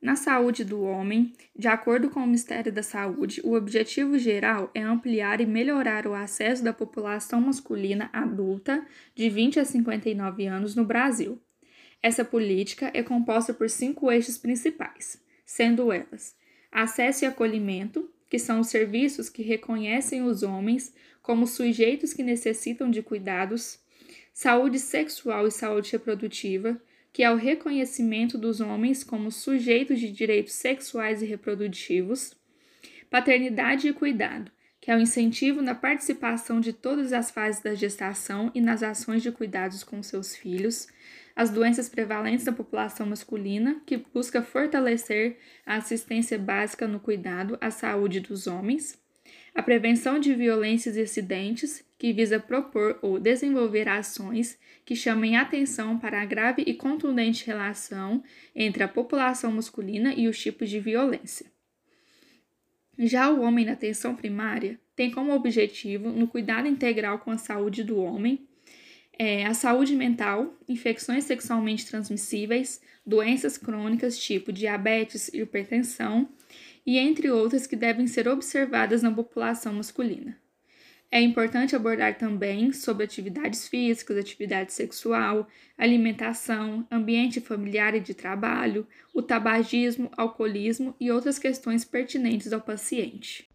Na saúde do homem, de acordo com o Ministério da Saúde, o objetivo geral é ampliar e melhorar o acesso da população masculina adulta de 20 a 59 anos no Brasil. Essa política é composta por cinco eixos principais, sendo elas: acesso e acolhimento, que são os serviços que reconhecem os homens como sujeitos que necessitam de cuidados, saúde sexual e saúde reprodutiva, que é o reconhecimento dos homens como sujeitos de direitos sexuais e reprodutivos, paternidade e cuidado, que é o incentivo na participação de todas as fases da gestação e nas ações de cuidados com seus filhos, as doenças prevalentes da população masculina, que busca fortalecer a assistência básica no cuidado à saúde dos homens, a prevenção de violências e acidentes, que visa propor ou desenvolver ações que chamem atenção para a grave e contundente relação entre a população masculina e os tipos de violência. Já o homem na atenção primária tem como objetivo, no cuidado integral com a saúde do homem, é, a saúde mental, infecções sexualmente transmissíveis, doenças crônicas tipo diabetes, hipertensão e entre outras que devem ser observadas na população masculina. É importante abordar também sobre atividades físicas, atividade sexual, alimentação, ambiente familiar e de trabalho, o tabagismo, alcoolismo e outras questões pertinentes ao paciente.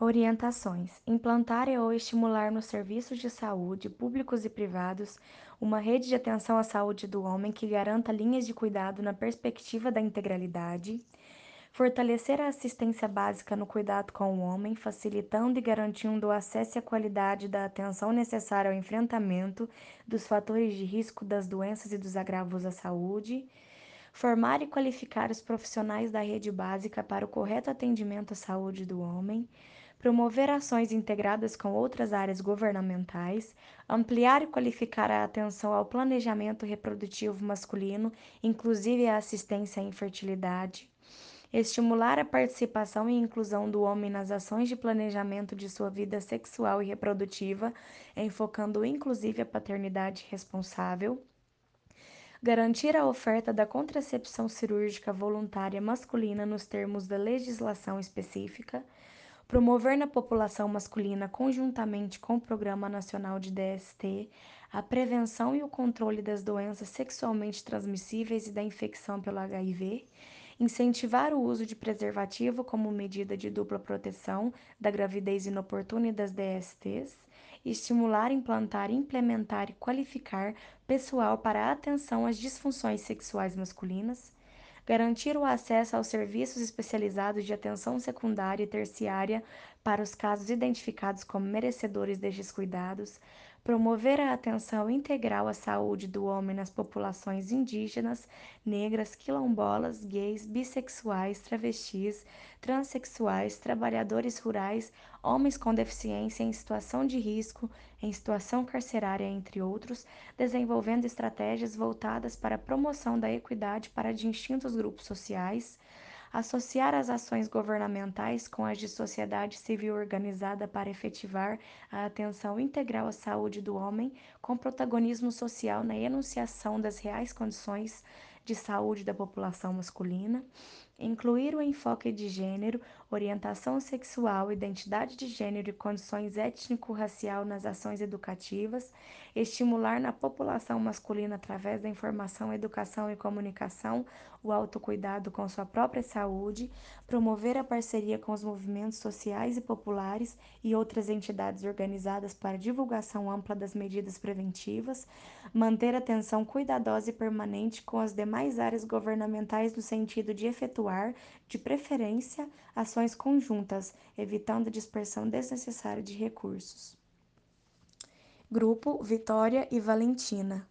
Orientações: implantar ou estimular nos serviços de saúde, públicos e privados, uma rede de atenção à saúde do homem que garanta linhas de cuidado na perspectiva da integralidade fortalecer a assistência básica no cuidado com o homem, facilitando e garantindo o acesso e a qualidade da atenção necessária ao enfrentamento dos fatores de risco das doenças e dos agravos à saúde, formar e qualificar os profissionais da rede básica para o correto atendimento à saúde do homem, promover ações integradas com outras áreas governamentais, ampliar e qualificar a atenção ao planejamento reprodutivo masculino, inclusive a assistência à infertilidade, estimular a participação e inclusão do homem nas ações de planejamento de sua vida sexual e reprodutiva, enfocando inclusive a paternidade responsável, garantir a oferta da contracepção cirúrgica voluntária masculina nos termos da legislação específica, promover na população masculina, conjuntamente com o Programa Nacional de DST, a prevenção e o controle das doenças sexualmente transmissíveis e da infecção pelo HIV incentivar o uso de preservativo como medida de dupla proteção da gravidez inoportuna e das DSTs, estimular, implantar, implementar e qualificar pessoal para atenção às disfunções sexuais masculinas, garantir o acesso aos serviços especializados de atenção secundária e terciária para os casos identificados como merecedores destes cuidados, promover a atenção integral à saúde do homem nas populações indígenas, negras, quilombolas, gays, bissexuais, travestis, transexuais, trabalhadores rurais, homens com deficiência em situação de risco, em situação carcerária, entre outros, desenvolvendo estratégias voltadas para a promoção da equidade para distintos grupos sociais associar as ações governamentais com as de sociedade civil organizada para efetivar a atenção integral à saúde do homem, com protagonismo social na enunciação das reais condições de saúde da população masculina, incluir o enfoque de gênero, orientação sexual, identidade de gênero e condições étnico-racial nas ações educativas, estimular na população masculina através da informação, educação e comunicação o autocuidado com sua própria saúde, promover a parceria com os movimentos sociais e populares e outras entidades organizadas para divulgação ampla das medidas preventivas, manter atenção cuidadosa e permanente com as demais áreas governamentais no sentido de efetuar, de preferência, ações conjuntas, evitando dispersão desnecessária de recursos. Grupo Vitória e Valentina